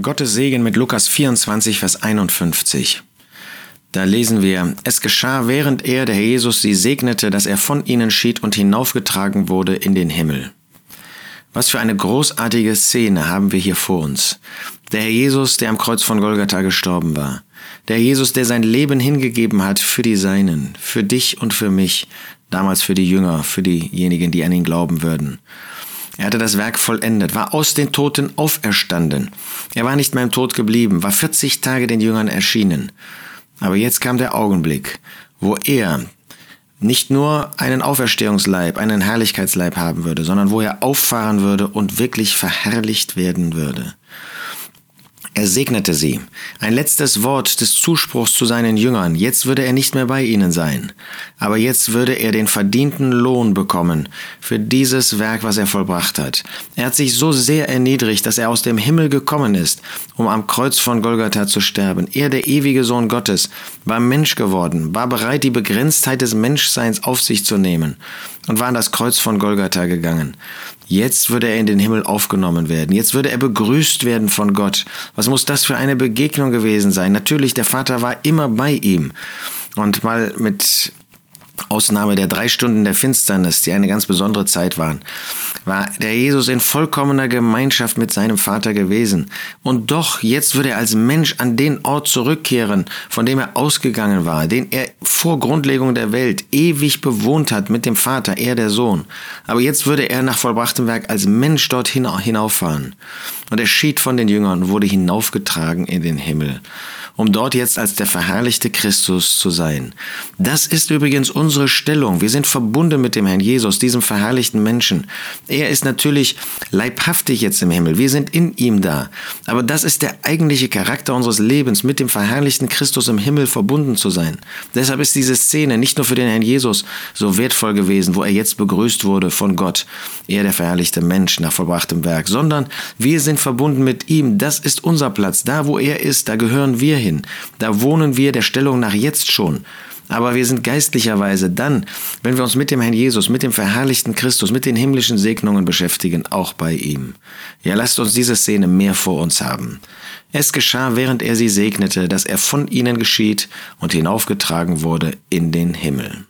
Gottes Segen mit Lukas 24, Vers 51. Da lesen wir, es geschah, während er, der Herr Jesus, sie segnete, dass er von ihnen schied und hinaufgetragen wurde in den Himmel. Was für eine großartige Szene haben wir hier vor uns. Der Herr Jesus, der am Kreuz von Golgatha gestorben war. Der Jesus, der sein Leben hingegeben hat für die Seinen, für dich und für mich, damals für die Jünger, für diejenigen, die an ihn glauben würden. Er hatte das Werk vollendet, war aus den Toten auferstanden. Er war nicht mehr im Tod geblieben, war 40 Tage den Jüngern erschienen. Aber jetzt kam der Augenblick, wo er nicht nur einen Auferstehungsleib, einen Herrlichkeitsleib haben würde, sondern wo er auffahren würde und wirklich verherrlicht werden würde. Er segnete sie. Ein letztes Wort des Zuspruchs zu seinen Jüngern. Jetzt würde er nicht mehr bei ihnen sein. Aber jetzt würde er den verdienten Lohn bekommen für dieses Werk, was er vollbracht hat. Er hat sich so sehr erniedrigt, dass er aus dem Himmel gekommen ist, um am Kreuz von Golgatha zu sterben. Er, der ewige Sohn Gottes, war Mensch geworden, war bereit, die Begrenztheit des Menschseins auf sich zu nehmen und war an das Kreuz von Golgatha gegangen. Jetzt würde er in den Himmel aufgenommen werden. Jetzt würde er begrüßt werden von Gott. Was muss das für eine Begegnung gewesen sein? Natürlich, der Vater war immer bei ihm. Und mal mit Ausnahme der drei Stunden der Finsternis, die eine ganz besondere Zeit waren, war der Jesus in vollkommener Gemeinschaft mit seinem Vater gewesen. Und doch, jetzt würde er als Mensch an den Ort zurückkehren, von dem er ausgegangen war, den er vor Grundlegung der Welt ewig bewohnt hat mit dem Vater, er der Sohn. Aber jetzt würde er nach vollbrachtem Werk als Mensch dorthin hinauffahren. Und er schied von den Jüngern und wurde hinaufgetragen in den Himmel um dort jetzt als der verherrlichte Christus zu sein. Das ist übrigens unsere Stellung. Wir sind verbunden mit dem Herrn Jesus, diesem verherrlichten Menschen. Er ist natürlich leibhaftig jetzt im Himmel. Wir sind in ihm da. Aber das ist der eigentliche Charakter unseres Lebens, mit dem verherrlichten Christus im Himmel verbunden zu sein. Deshalb ist diese Szene nicht nur für den Herrn Jesus so wertvoll gewesen, wo er jetzt begrüßt wurde von Gott, er der verherrlichte Mensch nach vollbrachtem Werk, sondern wir sind verbunden mit ihm. Das ist unser Platz. Da, wo er ist, da gehören wir hin. Da wohnen wir der Stellung nach jetzt schon. Aber wir sind geistlicherweise dann, wenn wir uns mit dem Herrn Jesus, mit dem verherrlichten Christus, mit den himmlischen Segnungen beschäftigen, auch bei ihm. Ja, lasst uns diese Szene mehr vor uns haben. Es geschah, während er sie segnete, dass er von ihnen geschied und hinaufgetragen wurde in den Himmel.